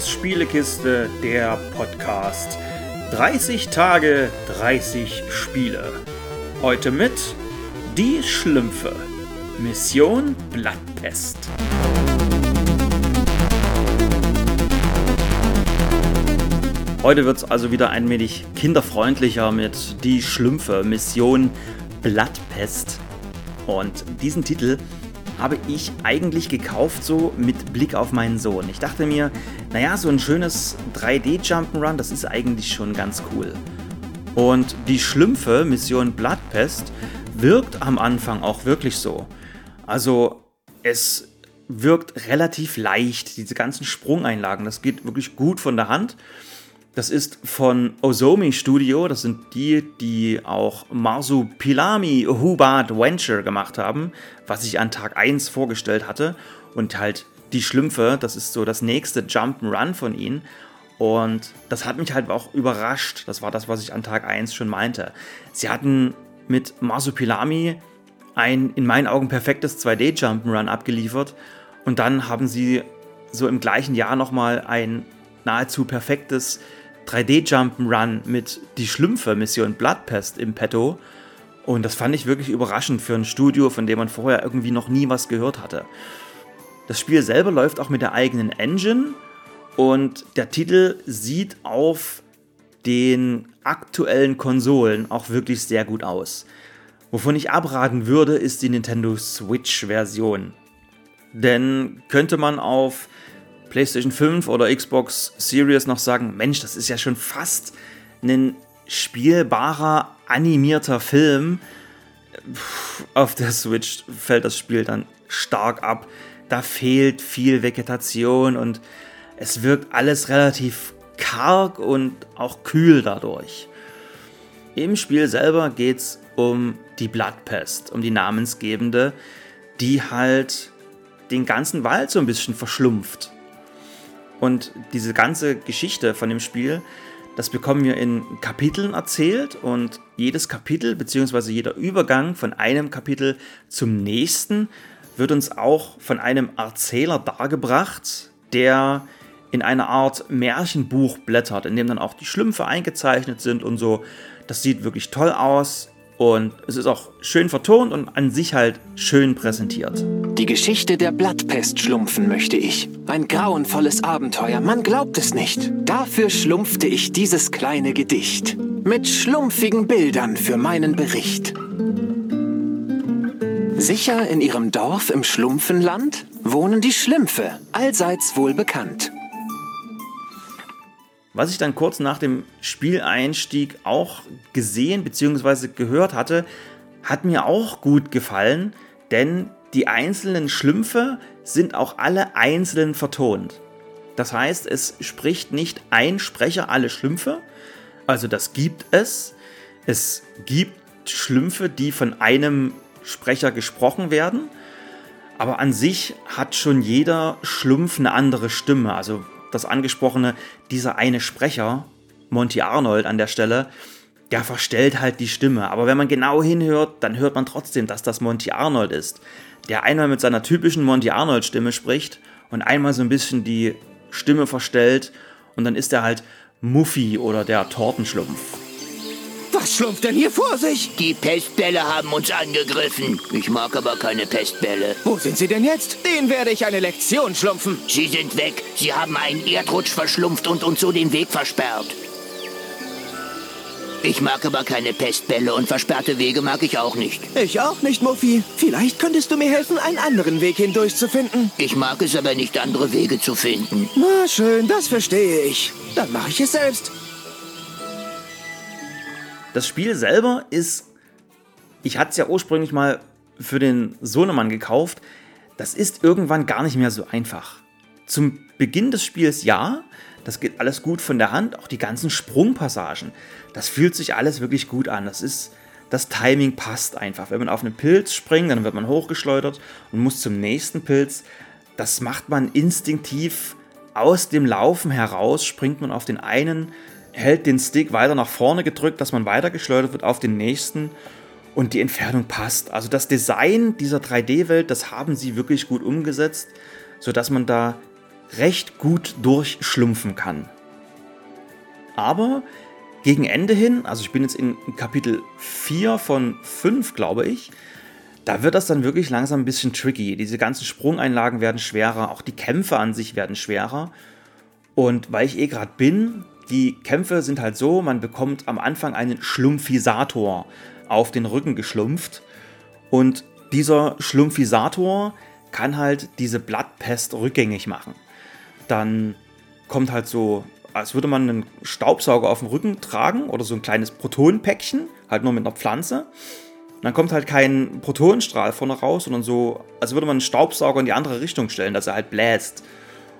Scheiß Spielekiste, der Podcast. 30 Tage, 30 Spiele. Heute mit Die Schlümpfe. Mission Blattpest. Heute wird es also wieder ein wenig kinderfreundlicher mit Die Schlümpfe, Mission Blattpest. Und diesen Titel habe ich eigentlich gekauft, so mit Blick auf meinen Sohn. Ich dachte mir, naja, so ein schönes 3D-Jump'n'Run, das ist eigentlich schon ganz cool. Und die Schlümpfe, Mission Bloodpest, wirkt am Anfang auch wirklich so. Also es wirkt relativ leicht, diese ganzen Sprungeinlagen, das geht wirklich gut von der Hand. Das ist von Ozomi Studio. Das sind die, die auch Marsupilami Hubat Venture gemacht haben, was ich an Tag 1 vorgestellt hatte. Und halt die Schlümpfe, das ist so das nächste Jump'n'Run von ihnen. Und das hat mich halt auch überrascht. Das war das, was ich an Tag 1 schon meinte. Sie hatten mit Marsupilami ein in meinen Augen perfektes 2D-Jump'n'Run abgeliefert. Und dann haben sie so im gleichen Jahr nochmal ein nahezu perfektes 3D-Jump'n'Run mit Die Schlümpfe Mission Bloodpest im Petto. Und das fand ich wirklich überraschend für ein Studio, von dem man vorher irgendwie noch nie was gehört hatte. Das Spiel selber läuft auch mit der eigenen Engine und der Titel sieht auf den aktuellen Konsolen auch wirklich sehr gut aus. Wovon ich abraten würde, ist die Nintendo Switch-Version. Denn könnte man auf PlayStation 5 oder Xbox Series noch sagen, Mensch, das ist ja schon fast ein spielbarer animierter Film. Auf der Switch fällt das Spiel dann stark ab. Da fehlt viel Vegetation und es wirkt alles relativ karg und auch kühl dadurch. Im Spiel selber geht es um die Bloodpest, um die namensgebende, die halt den ganzen Wald so ein bisschen verschlumpft. Und diese ganze Geschichte von dem Spiel, das bekommen wir in Kapiteln erzählt und jedes Kapitel bzw. jeder Übergang von einem Kapitel zum nächsten wird uns auch von einem Erzähler dargebracht, der in einer Art Märchenbuch blättert, in dem dann auch die Schlümpfe eingezeichnet sind und so. Das sieht wirklich toll aus. Und es ist auch schön vertont und an sich halt schön präsentiert. Die Geschichte der Blattpest schlumpfen möchte ich. Ein grauenvolles Abenteuer, man glaubt es nicht. Dafür schlumpfte ich dieses kleine Gedicht. Mit schlumpfigen Bildern für meinen Bericht. Sicher in ihrem Dorf im Schlumpfenland wohnen die Schlümpfe, allseits wohl bekannt. Was ich dann kurz nach dem Spieleinstieg auch gesehen bzw. gehört hatte, hat mir auch gut gefallen, denn die einzelnen Schlümpfe sind auch alle einzeln vertont. Das heißt, es spricht nicht ein Sprecher alle Schlümpfe, also das gibt es. Es gibt Schlümpfe, die von einem Sprecher gesprochen werden, aber an sich hat schon jeder Schlumpf eine andere Stimme. Also das angesprochene, dieser eine Sprecher, Monty Arnold an der Stelle, der verstellt halt die Stimme. Aber wenn man genau hinhört, dann hört man trotzdem, dass das Monty Arnold ist. Der einmal mit seiner typischen Monty Arnold Stimme spricht und einmal so ein bisschen die Stimme verstellt und dann ist er halt Muffy oder der Tortenschlumpf. Was schlumpft denn hier vor sich? Die Pestbälle haben uns angegriffen. Ich mag aber keine Pestbälle. Wo sind sie denn jetzt? Den werde ich eine Lektion schlumpfen. Sie sind weg. Sie haben einen Erdrutsch verschlumpft und uns so den Weg versperrt. Ich mag aber keine Pestbälle und versperrte Wege mag ich auch nicht. Ich auch nicht, Muffy. Vielleicht könntest du mir helfen, einen anderen Weg hindurch zu finden. Ich mag es aber nicht, andere Wege zu finden. Na schön, das verstehe ich. Dann mache ich es selbst. Das Spiel selber ist, ich hatte es ja ursprünglich mal für den Sohnemann gekauft, das ist irgendwann gar nicht mehr so einfach. Zum Beginn des Spiels ja, das geht alles gut von der Hand, auch die ganzen Sprungpassagen, das fühlt sich alles wirklich gut an. Das ist, das Timing passt einfach. Wenn man auf einen Pilz springt, dann wird man hochgeschleudert und muss zum nächsten Pilz. Das macht man instinktiv aus dem Laufen heraus, springt man auf den einen hält den Stick weiter nach vorne gedrückt, dass man weitergeschleudert wird auf den nächsten und die Entfernung passt. Also das Design dieser 3D-Welt, das haben sie wirklich gut umgesetzt, sodass man da recht gut durchschlumpfen kann. Aber gegen Ende hin, also ich bin jetzt in Kapitel 4 von 5, glaube ich, da wird das dann wirklich langsam ein bisschen tricky. Diese ganzen Sprungeinlagen werden schwerer, auch die Kämpfe an sich werden schwerer. Und weil ich eh gerade bin, die Kämpfe sind halt so, man bekommt am Anfang einen Schlumpfisator auf den Rücken geschlumpft. Und dieser Schlumpfisator kann halt diese Blattpest rückgängig machen. Dann kommt halt so, als würde man einen Staubsauger auf dem Rücken tragen oder so ein kleines Protonenpäckchen, halt nur mit einer Pflanze. Und dann kommt halt kein Protonenstrahl vorne raus, sondern so, als würde man einen Staubsauger in die andere Richtung stellen, dass er halt bläst.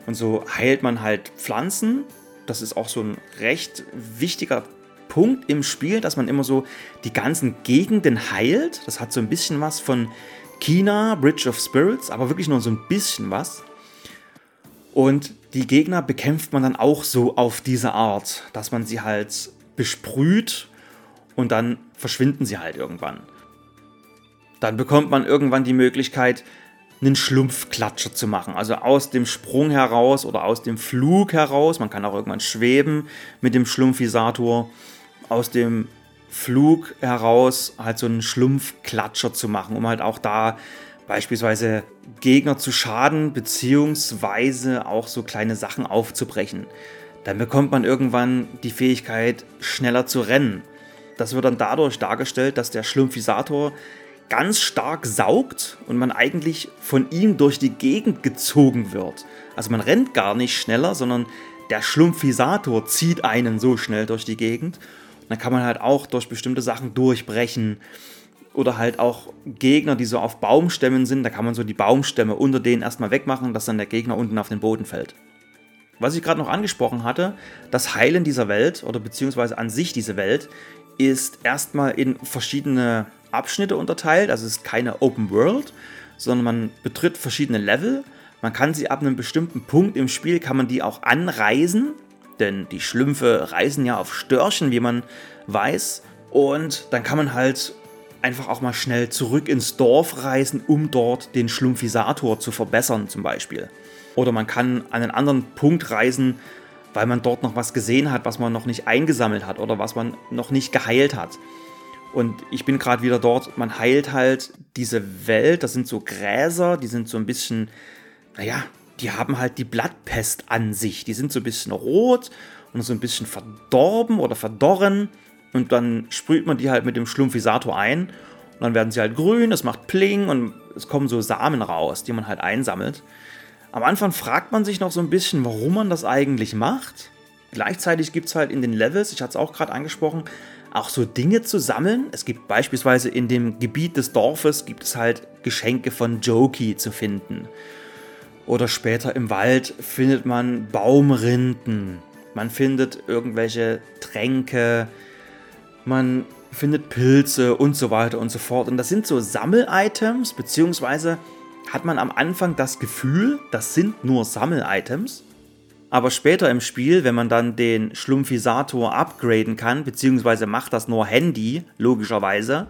Und so heilt man halt Pflanzen. Das ist auch so ein recht wichtiger Punkt im Spiel, dass man immer so die ganzen Gegenden heilt. Das hat so ein bisschen was von China, Bridge of Spirits, aber wirklich nur so ein bisschen was. Und die Gegner bekämpft man dann auch so auf diese Art, dass man sie halt besprüht und dann verschwinden sie halt irgendwann. Dann bekommt man irgendwann die Möglichkeit, einen Schlumpfklatscher zu machen. Also aus dem Sprung heraus oder aus dem Flug heraus. Man kann auch irgendwann schweben mit dem Schlumpfisator. Aus dem Flug heraus halt so einen Schlumpfklatscher zu machen, um halt auch da beispielsweise Gegner zu schaden, beziehungsweise auch so kleine Sachen aufzubrechen. Dann bekommt man irgendwann die Fähigkeit, schneller zu rennen. Das wird dann dadurch dargestellt, dass der Schlumpfisator ganz stark saugt und man eigentlich von ihm durch die Gegend gezogen wird. Also man rennt gar nicht schneller, sondern der Schlumpfisator zieht einen so schnell durch die Gegend. Und dann kann man halt auch durch bestimmte Sachen durchbrechen. Oder halt auch Gegner, die so auf Baumstämmen sind, da kann man so die Baumstämme unter denen erstmal wegmachen, dass dann der Gegner unten auf den Boden fällt. Was ich gerade noch angesprochen hatte, das Heilen dieser Welt oder beziehungsweise an sich diese Welt ist erstmal in verschiedene Abschnitte unterteilt. Also es ist keine Open World, sondern man betritt verschiedene Level. Man kann sie ab einem bestimmten Punkt im Spiel, kann man die auch anreisen. Denn die Schlümpfe reisen ja auf Störchen, wie man weiß. Und dann kann man halt einfach auch mal schnell zurück ins Dorf reisen, um dort den Schlumpfisator zu verbessern zum Beispiel. Oder man kann an einen anderen Punkt reisen, weil man dort noch was gesehen hat, was man noch nicht eingesammelt hat oder was man noch nicht geheilt hat. Und ich bin gerade wieder dort, man heilt halt diese Welt, das sind so Gräser, die sind so ein bisschen, naja, die haben halt die Blattpest an sich. Die sind so ein bisschen rot und so ein bisschen verdorben oder verdorren. Und dann sprüht man die halt mit dem Schlumpfisator ein. Und dann werden sie halt grün, es macht Pling und es kommen so Samen raus, die man halt einsammelt. Am Anfang fragt man sich noch so ein bisschen, warum man das eigentlich macht. Gleichzeitig gibt es halt in den Levels, ich hatte es auch gerade angesprochen, auch so Dinge zu sammeln. Es gibt beispielsweise in dem Gebiet des Dorfes gibt es halt Geschenke von Jokey zu finden. Oder später im Wald findet man Baumrinden. Man findet irgendwelche Tränke. Man findet Pilze und so weiter und so fort. Und das sind so Sammel-Items, beziehungsweise hat man am Anfang das Gefühl, das sind nur Sammel-Items. Aber später im Spiel, wenn man dann den Schlumpfisator upgraden kann, beziehungsweise macht das nur Handy, logischerweise,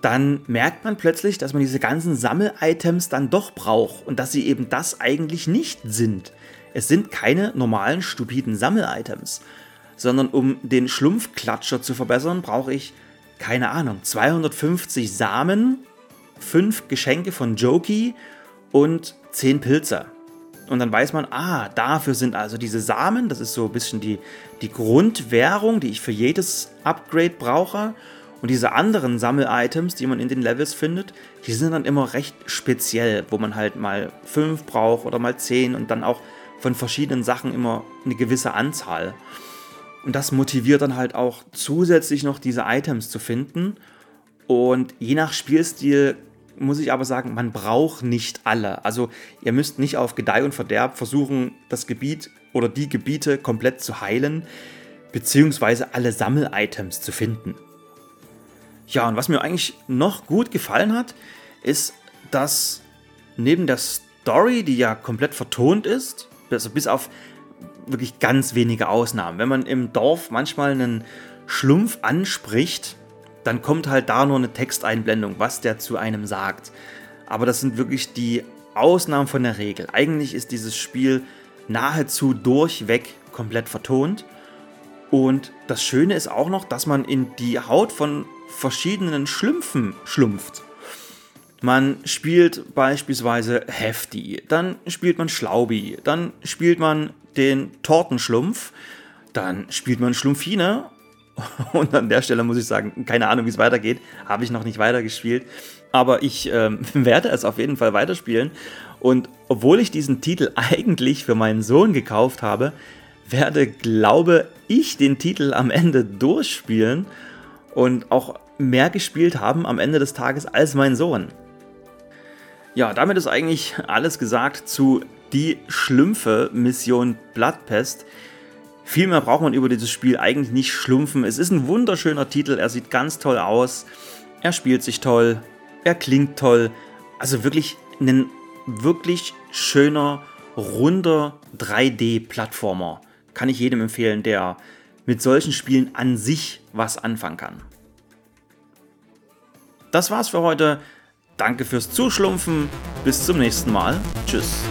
dann merkt man plötzlich, dass man diese ganzen Sammel-Items dann doch braucht und dass sie eben das eigentlich nicht sind. Es sind keine normalen, stupiden Sammel-Items, sondern um den Schlumpfklatscher zu verbessern, brauche ich, keine Ahnung, 250 Samen, 5 Geschenke von Jokey und 10 Pilze. Und dann weiß man, ah, dafür sind also diese Samen, das ist so ein bisschen die, die Grundwährung, die ich für jedes Upgrade brauche. Und diese anderen Sammel-Items, die man in den Levels findet, die sind dann immer recht speziell, wo man halt mal fünf braucht oder mal zehn und dann auch von verschiedenen Sachen immer eine gewisse Anzahl. Und das motiviert dann halt auch zusätzlich noch diese Items zu finden. Und je nach Spielstil muss ich aber sagen, man braucht nicht alle. Also ihr müsst nicht auf Gedeih und Verderb versuchen, das Gebiet oder die Gebiete komplett zu heilen, beziehungsweise alle Sammel-Items zu finden. Ja, und was mir eigentlich noch gut gefallen hat, ist, dass neben der Story, die ja komplett vertont ist, also bis auf wirklich ganz wenige Ausnahmen, wenn man im Dorf manchmal einen Schlumpf anspricht, dann kommt halt da nur eine Texteinblendung, was der zu einem sagt. Aber das sind wirklich die Ausnahmen von der Regel. Eigentlich ist dieses Spiel nahezu durchweg komplett vertont. Und das Schöne ist auch noch, dass man in die Haut von verschiedenen Schlümpfen schlumpft. Man spielt beispielsweise Hefty, dann spielt man Schlaubi, dann spielt man den Tortenschlumpf, dann spielt man Schlumpfine. Und an der Stelle muss ich sagen, keine Ahnung, wie es weitergeht, habe ich noch nicht weitergespielt, aber ich ähm, werde es auf jeden Fall weiterspielen. Und obwohl ich diesen Titel eigentlich für meinen Sohn gekauft habe, werde, glaube ich, den Titel am Ende durchspielen und auch mehr gespielt haben am Ende des Tages als mein Sohn. Ja, damit ist eigentlich alles gesagt zu Die Schlümpfe Mission Bloodpest. Viel mehr braucht man über dieses Spiel eigentlich nicht schlumpfen. Es ist ein wunderschöner Titel, er sieht ganz toll aus, er spielt sich toll, er klingt toll. Also wirklich ein wirklich schöner, runder 3D-Plattformer. Kann ich jedem empfehlen, der mit solchen Spielen an sich was anfangen kann. Das war's für heute. Danke fürs Zuschlumpfen. Bis zum nächsten Mal. Tschüss.